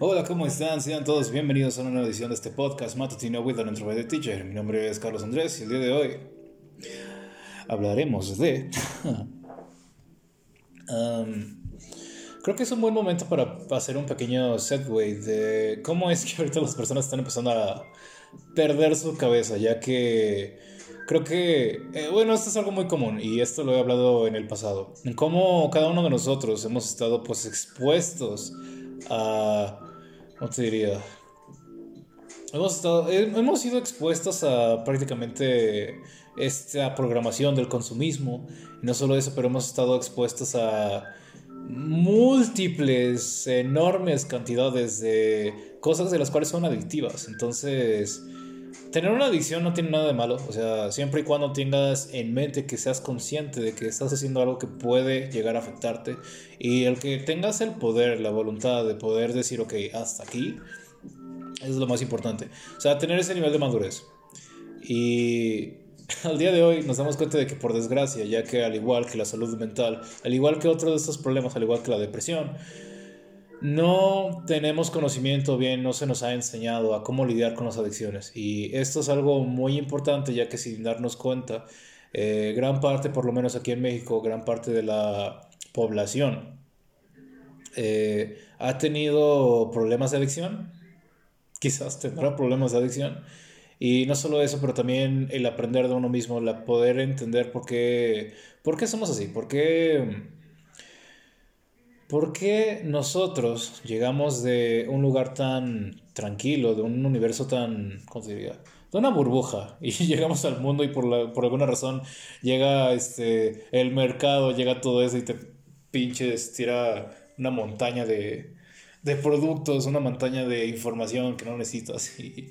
Hola, ¿cómo están? Sean todos bienvenidos a una nueva edición de este podcast matutino with an introverted teacher. Mi nombre es Carlos Andrés y el día de hoy hablaremos de... Um, creo que es un buen momento para hacer un pequeño segue de cómo es que ahorita las personas están empezando a perder su cabeza, ya que creo que, eh, bueno, esto es algo muy común y esto lo he hablado en el pasado, en cómo cada uno de nosotros hemos estado pues expuestos a, ¿cómo te diría? Hemos, estado, hemos sido expuestos a prácticamente esta programación del consumismo. Y no solo eso, pero hemos estado expuestos a múltiples, enormes cantidades de cosas de las cuales son adictivas. Entonces, tener una adicción no tiene nada de malo. O sea, siempre y cuando tengas en mente que seas consciente de que estás haciendo algo que puede llegar a afectarte. Y el que tengas el poder, la voluntad de poder decir, ok, hasta aquí, es lo más importante. O sea, tener ese nivel de madurez. Y al día de hoy nos damos cuenta de que por desgracia, ya que al igual que la salud mental, al igual que otros de estos problemas, al igual que la depresión, no tenemos conocimiento bien, no se nos ha enseñado a cómo lidiar con las adicciones. Y esto es algo muy importante, ya que sin darnos cuenta, eh, gran parte, por lo menos aquí en México, gran parte de la población eh, ha tenido problemas de adicción. Quizás tendrá problemas de adicción. Y no solo eso, pero también el aprender de uno mismo, el poder entender por qué, por qué somos así, por qué, por qué nosotros llegamos de un lugar tan tranquilo, de un universo tan, ¿cómo se diría? De una burbuja y llegamos al mundo y por, la, por alguna razón llega este, el mercado, llega todo eso y te pinches, tira una montaña de, de productos, una montaña de información que no necesitas y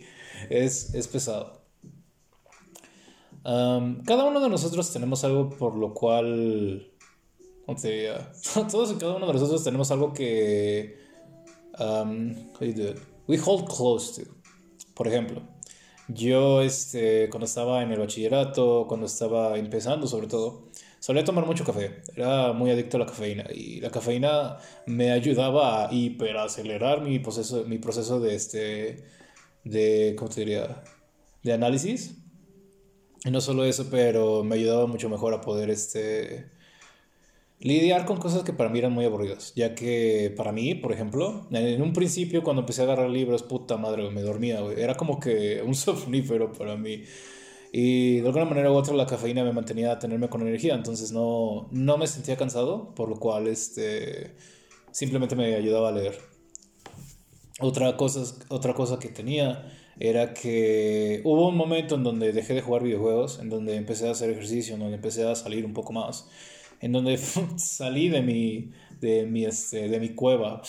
es, es pesado. cada uno de nosotros tenemos algo por lo cual. Todos y cada uno de nosotros tenemos algo que. Um, we hold close to. Por ejemplo, yo este, cuando estaba en el bachillerato, cuando estaba empezando sobre todo, solía tomar mucho café. Era muy adicto a la cafeína y la cafeína me ayudaba a hiperacelerar mi proceso, mi proceso de, este, de, ¿cómo te diría? De análisis. Y no solo eso, pero me ayudaba mucho mejor a poder este, lidiar con cosas que para mí eran muy aburridas. Ya que para mí, por ejemplo, en un principio cuando empecé a agarrar libros, puta madre, me dormía, Era como que un somnífero para mí. Y de alguna manera u otra la cafeína me mantenía a tenerme con energía, entonces no, no me sentía cansado, por lo cual este, simplemente me ayudaba a leer. Otra cosa, otra cosa que tenía era que hubo un momento en donde dejé de jugar videojuegos, en donde empecé a hacer ejercicio, en donde empecé a salir un poco más, en donde salí de mi, de mi, este, de mi cueva.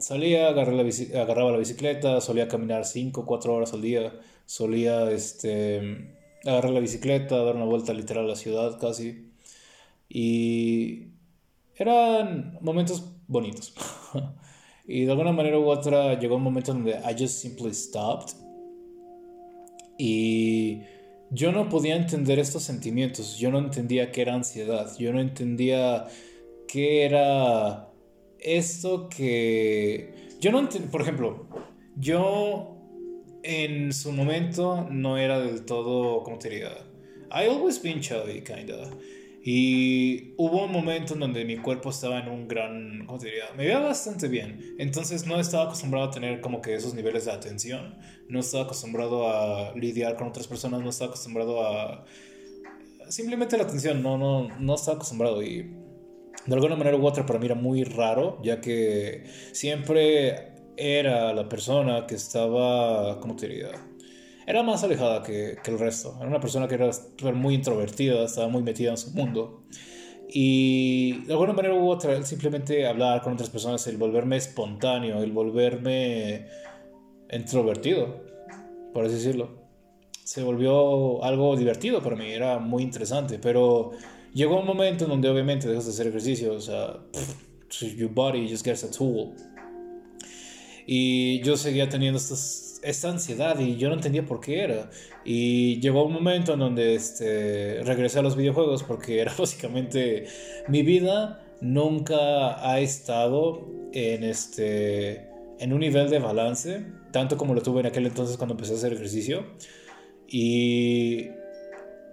salía, agarré la agarraba la bicicleta, solía caminar 5 o 4 horas al día, solía este, agarrar la bicicleta, dar una vuelta literal a la ciudad casi. Y eran momentos bonitos. Y de alguna manera u otra llegó un momento donde I just simply stopped. Y yo no podía entender estos sentimientos. Yo no entendía qué era ansiedad. Yo no entendía qué era esto que... Yo no entendía, por ejemplo, yo en su momento no era del todo, ¿cómo te diría? I always been chubby, kinda. Y hubo un momento en donde mi cuerpo estaba en un gran, ¿cómo te diría? Me veía bastante bien. Entonces no estaba acostumbrado a tener como que esos niveles de atención. No estaba acostumbrado a lidiar con otras personas. No estaba acostumbrado a... Simplemente la atención. No, no, no estaba acostumbrado. Y de alguna manera u otra para mí era muy raro. Ya que siempre era la persona que estaba, ¿cómo te diría? Era más alejada que, el resto. Era una persona que era muy introvertida, estaba muy metida en su mundo. Y de alguna manera u otra, simplemente hablar con otras personas, el volverme espontáneo, el volverme introvertido, por así decirlo, se volvió algo divertido para mí, era muy interesante. Pero llegó un momento en donde obviamente dejas de hacer ejercicio, o sea, your body just gets a tool. Y yo seguía teniendo esta ansiedad y yo no entendía por qué era. Y llegó un momento en donde este, regresé a los videojuegos porque era básicamente mi vida nunca ha estado en, este, en un nivel de balance, tanto como lo tuve en aquel entonces cuando empecé a hacer ejercicio. Y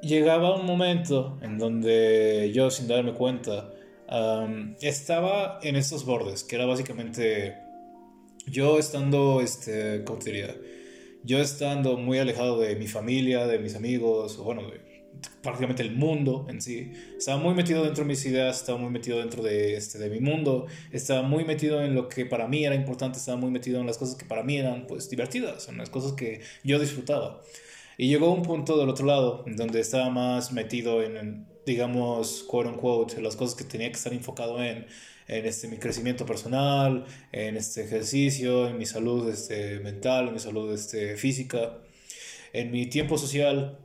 llegaba un momento en donde yo, sin darme cuenta, estaba en estos bordes, que era básicamente yo estando, este, ¿cómo te diría? Yo estando muy alejado de mi familia, de mis amigos, bueno, prácticamente el mundo en sí. Estaba muy metido dentro de mis ideas, estaba muy metido dentro de, este, de mi mundo, estaba muy metido en lo que para mí era importante, estaba muy metido en las cosas que para mí eran pues divertidas, en las cosas que yo disfrutaba. Y llegó un punto del otro lado, donde estaba más metido en, digamos, quote unquote, en las cosas que tenía que estar enfocado en, en este, mi crecimiento personal, en este ejercicio, en mi salud este, mental, en mi salud este, física, en mi tiempo social.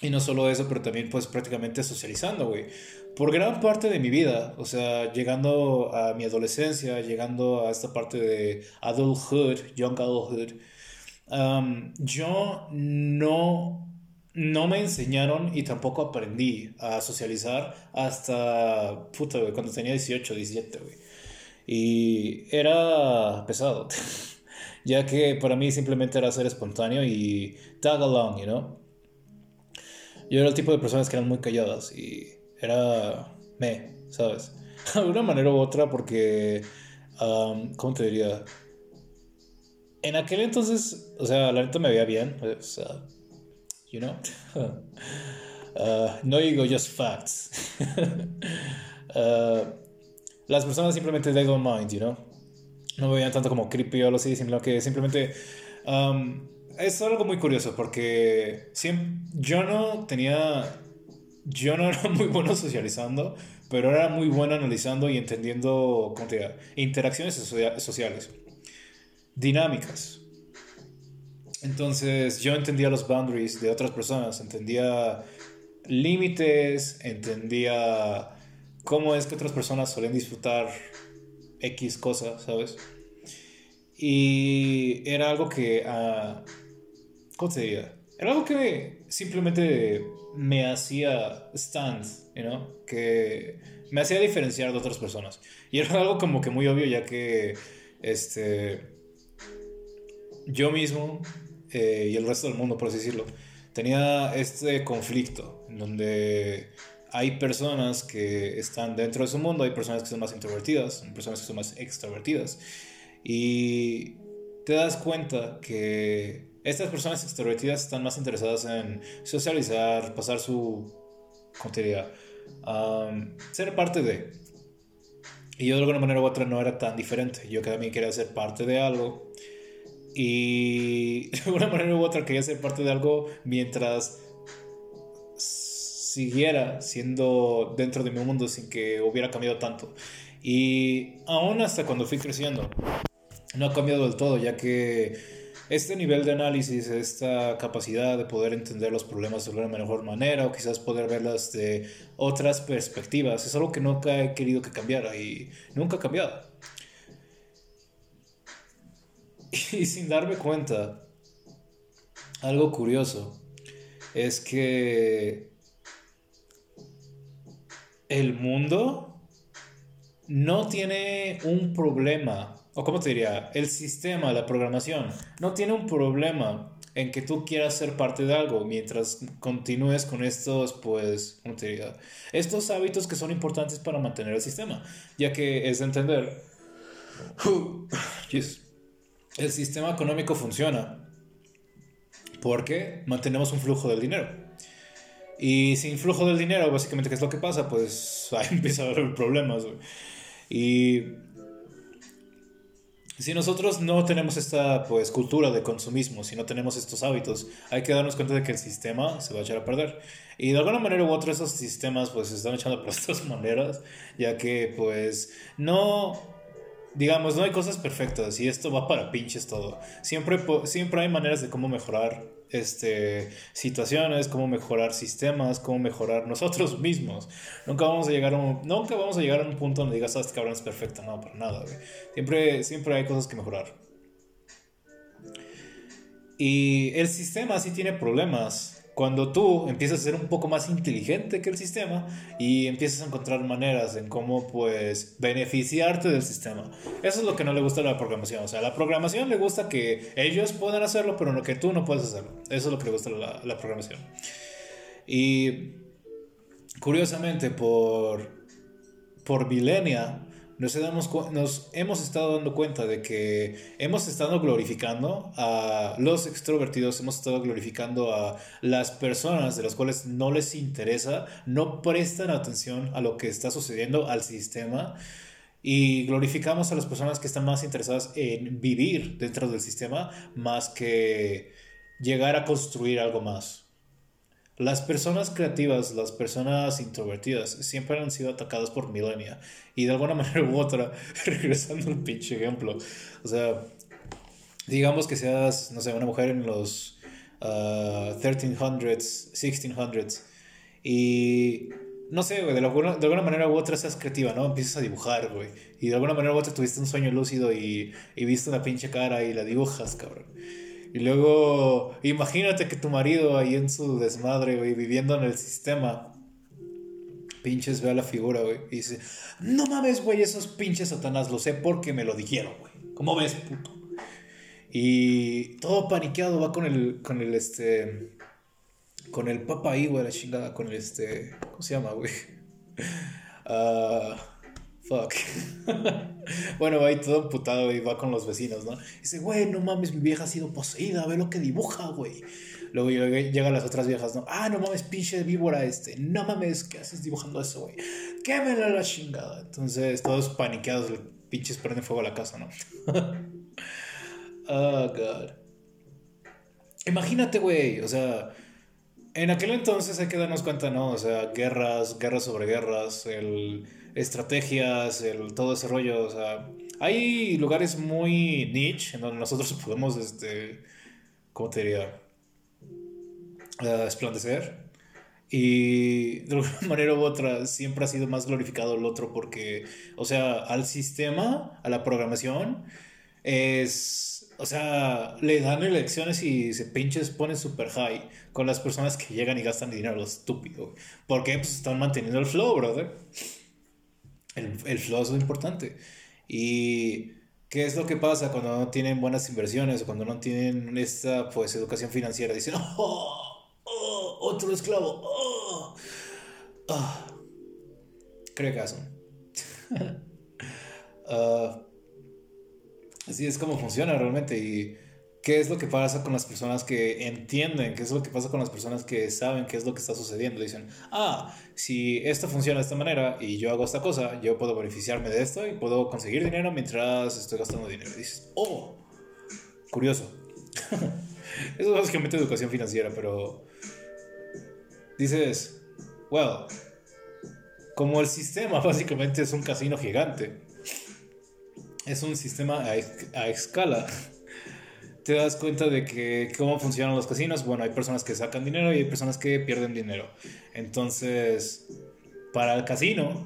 Y no solo eso, pero también pues prácticamente socializando, güey. Por gran parte de mi vida, o sea, llegando a mi adolescencia, llegando a esta parte de adulthood, young adulthood, yo no, no me enseñaron y tampoco aprendí a socializar hasta, puta, cuando tenía 18, 17, güey. Y era pesado, ya que para mí simplemente era ser espontáneo y tag along, you know. Yo era el tipo de personas que eran muy calladas y era me, ¿sabes? De una manera u otra porque, ¿cómo te diría? en aquel entonces, o sea, la neta me veía bien, o sea, you know. Uh, no digo just facts. Uh, las personas simplemente they don't mind, you know. No me veían tanto como creepy o algo así, sino que simplemente um, es algo muy curioso porque siempre, yo no tenía, yo no era muy bueno socializando, pero era muy bueno analizando y entendiendo, interacciones sociales dinámicas. Entonces yo entendía los boundaries de otras personas, entendía límites, entendía cómo es que otras personas suelen disfrutar X cosas, ¿sabes? Y era algo que, uh, ¿cómo te diría? Era algo que simplemente me hacía stand, you know? que me hacía diferenciar de otras personas. Y era algo como que muy obvio ya que, este, yo mismo eh, y el resto del mundo, por así decirlo, tenía este conflicto en donde hay personas que están dentro de su mundo, hay personas que son más introvertidas, hay personas que son más extrovertidas. Y te das cuenta que estas personas extrovertidas están más interesadas en socializar, pasar su, ¿cómo ser parte de. Y yo de alguna manera u otra no era tan diferente. Yo también quería ser parte de algo y de una manera u otra quería ser parte de algo mientras siguiera siendo dentro de mi mundo sin que hubiera cambiado tanto. Y aún hasta cuando fui creciendo, no ha cambiado del todo, ya que este nivel de análisis, esta capacidad de poder entender los problemas de una mejor manera o quizás poder verlas de otras perspectivas, es algo que nunca he querido que cambiara y nunca ha cambiado. Y sin darme cuenta, algo curioso es que el mundo no tiene un problema, o como te diría, el sistema, la programación, no tiene un problema en que tú quieras ser parte de algo mientras continúes con estos, pues, ¿cómo te diría? Estos hábitos que son importantes para mantener el sistema, ya que es de entender. El sistema económico funciona porque mantenemos un flujo del dinero. Y sin flujo del dinero, básicamente, ¿qué es lo que pasa? Pues ahí empieza a haber problemas. Y si nosotros no tenemos esta pues, cultura de consumismo, si no tenemos estos hábitos, hay que darnos cuenta de que el sistema se va a echar a perder. Y de alguna manera u otra esos sistemas pues se están echando por estas maneras, ya que pues no digamos, no hay cosas perfectas y esto va para pinches todo. Siempre, siempre hay maneras de cómo mejorar este, situaciones, cómo mejorar sistemas, cómo mejorar nosotros mismos. Nunca vamos a llegar a un, nunca vamos a llegar a un punto donde digas, ah, este cabrón es perfecto. No, para nada, Siempre, siempre hay cosas que mejorar. Y el sistema sí tiene problemas cuando tú empiezas a ser un poco más inteligente que el sistema y empiezas a encontrar maneras en cómo pues beneficiarte del sistema. Eso es lo que no le gusta a la programación. O sea, a la programación le gusta que ellos puedan hacerlo, pero que tú no puedes hacerlo. Eso es lo que le gusta a la, la programación. Y curiosamente, por, por milenia, nos, nos hemos estado dando cuenta de que hemos estado glorificando a los extrovertidos, hemos estado glorificando a las personas de las cuales no les interesa, no prestan atención a lo que está sucediendo al sistema y glorificamos a las personas que están más interesadas en vivir dentro del sistema más que llegar a construir algo más. Las personas creativas, las personas introvertidas, siempre han sido atacadas por milenia. Y de alguna manera u otra, regresando al pinche ejemplo, o sea, digamos que seas, no sé, una mujer en los 1300s, uh, 1600s, y no sé, güey, de, de, alguna manera u otra seas creativa, ¿no? Empiezas a dibujar, güey. Y de alguna manera u otra tuviste un sueño lúcido y, y viste una pinche cara y la dibujas, cabrón. Y luego, imagínate que tu marido ahí en su desmadre, güey, viviendo en el sistema, pinches ve a la figura, güey, y dice, no mames, güey, esos pinches satanás, lo sé porque me lo dijeron, güey. ¿Cómo ves, puto? Y todo paniqueado va con el, con el, este, con el papa ahí, güey, la chingada, con el, este, ¿cómo se llama, güey? Ah... Fuck. bueno, va ahí todo emputado y va con los vecinos, ¿no? dice, güey, no mames, mi vieja ha sido poseída, ve lo que dibuja, güey. Luego llegan las otras viejas, ¿no? Ah, no mames, pinche víbora este. No mames, ¿qué haces dibujando eso, güey? Quémela la chingada. Entonces, todos paniqueados, pinches prenden fuego a la casa, ¿no? oh, God. Imagínate, güey, o sea, en aquel entonces hay que darnos cuenta, ¿no? O sea, guerras, guerras sobre guerras, el estrategias, el, todo ese rollo. O sea, hay lugares muy niche en donde nosotros podemos, este, ¿cómo te diría? Uh, esplandecer. Y de alguna manera u otra siempre ha sido más glorificado el otro porque, o sea, al sistema, a la programación, es, o sea, le dan elecciones y se pinches pone super high con las personas que llegan y gastan dinero lo estúpido. Porque pues están manteniendo el flow, brother. El, el flow es importante. Y ¿qué es lo que pasa cuando no tienen buenas inversiones o cuando no tienen esta pues educación financiera? Dicen, oh, oh otro esclavo, oh, oh. Creo que uh, así es como funciona realmente y qué es lo que pasa con las personas que entienden, qué es lo que pasa con las personas que saben qué es lo que está sucediendo. Dicen, ah, si esto funciona de esta manera y yo hago esta cosa, yo puedo beneficiarme de esto y puedo conseguir dinero mientras estoy gastando dinero. dices, oh, curioso. Eso es básicamente educación financiera, pero dices, well, como el sistema básicamente es un casino gigante, es un sistema a, a escala te das cuenta de que cómo funcionan los casinos. Bueno, hay personas que sacan dinero y hay personas que pierden dinero. Entonces, para el casino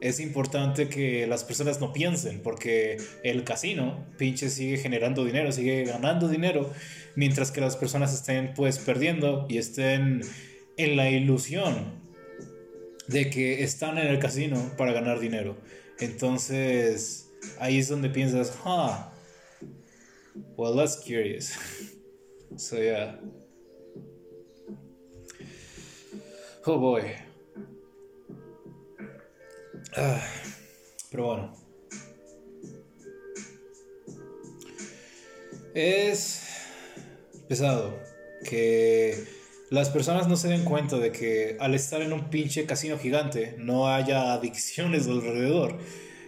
es importante que las personas no piensen, porque el casino, pinche, sigue generando dinero, sigue ganando dinero, mientras que las personas estén pues perdiendo y estén en la ilusión de que están en el casino para ganar dinero. Entonces, ahí es donde piensas, ah, Well, that's curious. so, yeah. Oh boy. Ah, pero bueno. Es pesado que las personas no se den cuenta de que al estar en un pinche casino gigante no haya adicciones alrededor.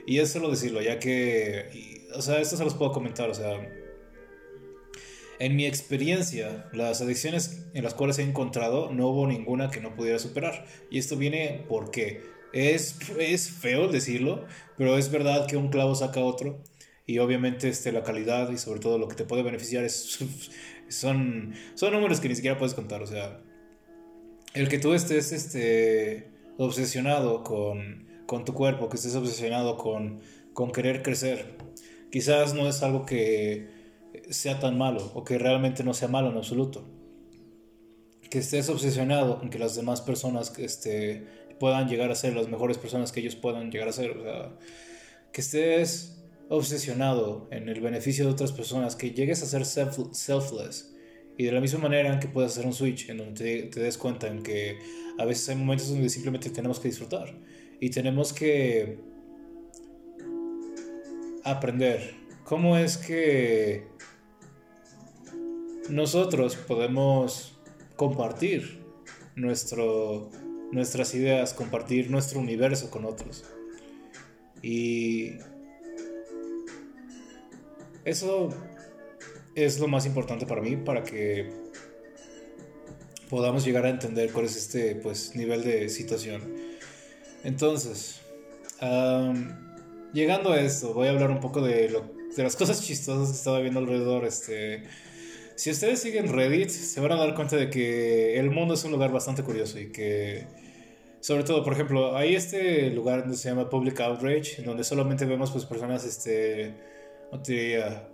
Y es solo decirlo, ya que, o sea, esto se los puedo comentar, o sea, en mi experiencia, las adicciones en las cuales he encontrado, no hubo ninguna que no pudiera superar. Y esto viene porque es, es feo decirlo, pero es verdad que un clavo saca otro. Y obviamente este, la calidad y sobre todo lo que te puede beneficiar es, son, son números que ni siquiera puedes contar. O sea, el que tú estés este, obsesionado con, con tu cuerpo, que estés obsesionado con, con querer crecer, quizás no es algo que sea tan malo o que realmente no sea malo en absoluto. Que estés obsesionado con que las demás personas este, puedan llegar a ser las mejores personas que ellos puedan llegar a ser. O sea, que estés obsesionado en el beneficio de otras personas, que llegues a ser selfless. Y de la misma manera en que puedes hacer un switch, en donde te, te des cuenta en que a veces hay momentos donde simplemente tenemos que disfrutar. Y tenemos que aprender cómo es que nosotros podemos compartir nuestro, nuestras ideas, compartir nuestro universo con otros. Y eso es lo más importante para mí, para que podamos llegar a entender cuál es este pues, nivel de situación. Entonces, llegando a esto, voy a hablar un poco de, de las cosas chistosas que estaba viendo alrededor. Este, si ustedes siguen Reddit, se van a dar cuenta de que el mundo es un lugar bastante curioso y que, sobre todo, por ejemplo, hay este lugar donde se llama Public Outrage, donde solamente vemos pues personas, este, no te diría,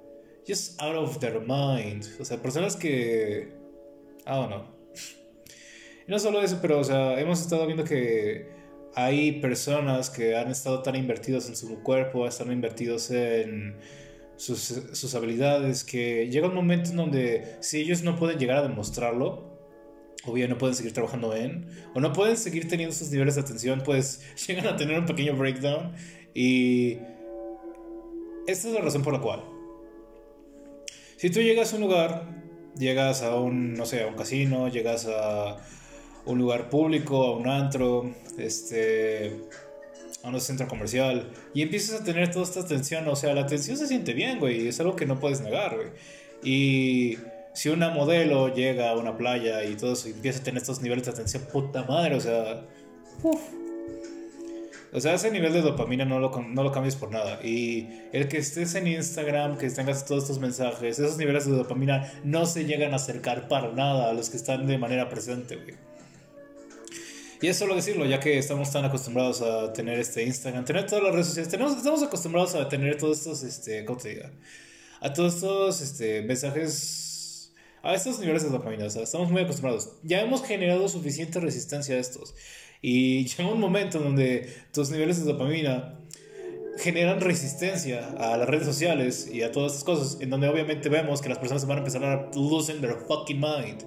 just out of their mind, o sea, personas que, I don't know. Y no solo eso, pero, o sea, hemos estado viendo que hay personas que han estado tan invertidos en su cuerpo, están invertidos en sus, sus, habilidades, que llega un momento en donde si ellos no pueden llegar a demostrarlo, o bien no pueden seguir trabajando en, o no pueden seguir teniendo esos niveles de atención, pues llegan a tener un pequeño breakdown. Y esta es la razón por la cual. Si tú llegas a un lugar, llegas a un, no sé, a un casino, llegas a un lugar público, a un antro, este, a un centro comercial y empiezas a tener toda esta atención, o sea, la atención se siente bien, güey, es algo que no puedes negar, güey. Y si una modelo llega a una playa y todo eso y empieza a tener estos niveles de atención, puta madre, o sea, uf. O sea, ese nivel de dopamina no lo, no lo cambies por nada. Y el que estés en Instagram, que tengas todos estos mensajes, esos niveles de dopamina no se llegan a acercar para nada a los que están de manera presente, güey. Y es solo decirlo, ya que estamos tan acostumbrados a tener este Instagram, tener todas las redes sociales, estamos acostumbrados a tener todos estos, este, ¿cómo te diga? A todos estos este, mensajes, a estos niveles de dopamina, o sea, estamos muy acostumbrados. Ya hemos generado suficiente resistencia a estos. Y llega un momento donde tus niveles de dopamina generan resistencia a las redes sociales y a todas estas cosas, en donde obviamente vemos que las personas van a empezar a losing their fucking mind.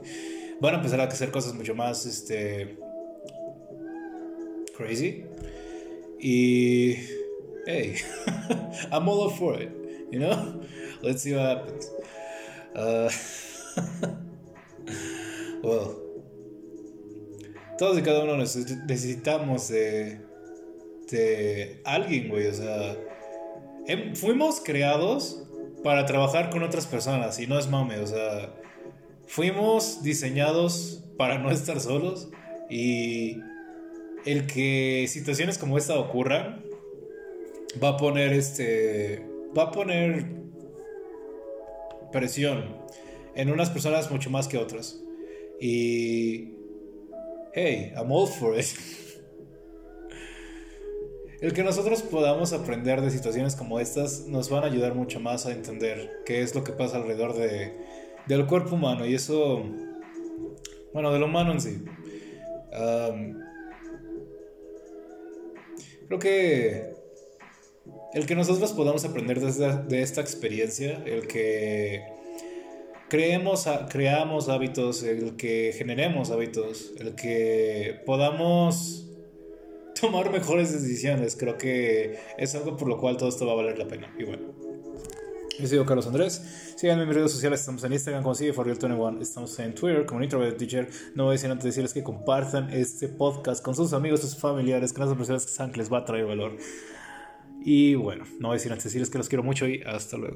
Van a empezar a hacer cosas mucho más, este crazy. Y, hey, I'm all up for it, you know? Let's see what happens. Uh, well, todos y cada uno necesitamos de, de alguien, güey, o sea, em, fuimos creados para trabajar con otras personas y no es mame, o sea, fuimos diseñados para no estar solos y el que situaciones como esta ocurran va a poner este va a poner presión en unas personas mucho más que otras. Y hey I'm all for it. El que nosotros podamos aprender de situaciones como estas nos van a ayudar mucho más a entender qué es lo que pasa alrededor de, del cuerpo humano. Y eso bueno del humano en sí. Um, Creo que el que nosotros podamos aprender de esta, experiencia, el que creamos hábitos, el que generemos hábitos, el que podamos tomar mejores decisiones, creo que es algo por lo cual todo esto va a valer la pena. Y bueno. Yo soy Carlos Andrés. Síganme en mis redes sociales. Estamos en Instagram como sigue 21 Estamos en Twitter como Teacher. No voy a decir antes de decirles que compartan este podcast con sus amigos, sus familiares, con las personas que saben que les va a traer valor. Y bueno, no voy a decir antes de decirles que los quiero mucho y hasta luego.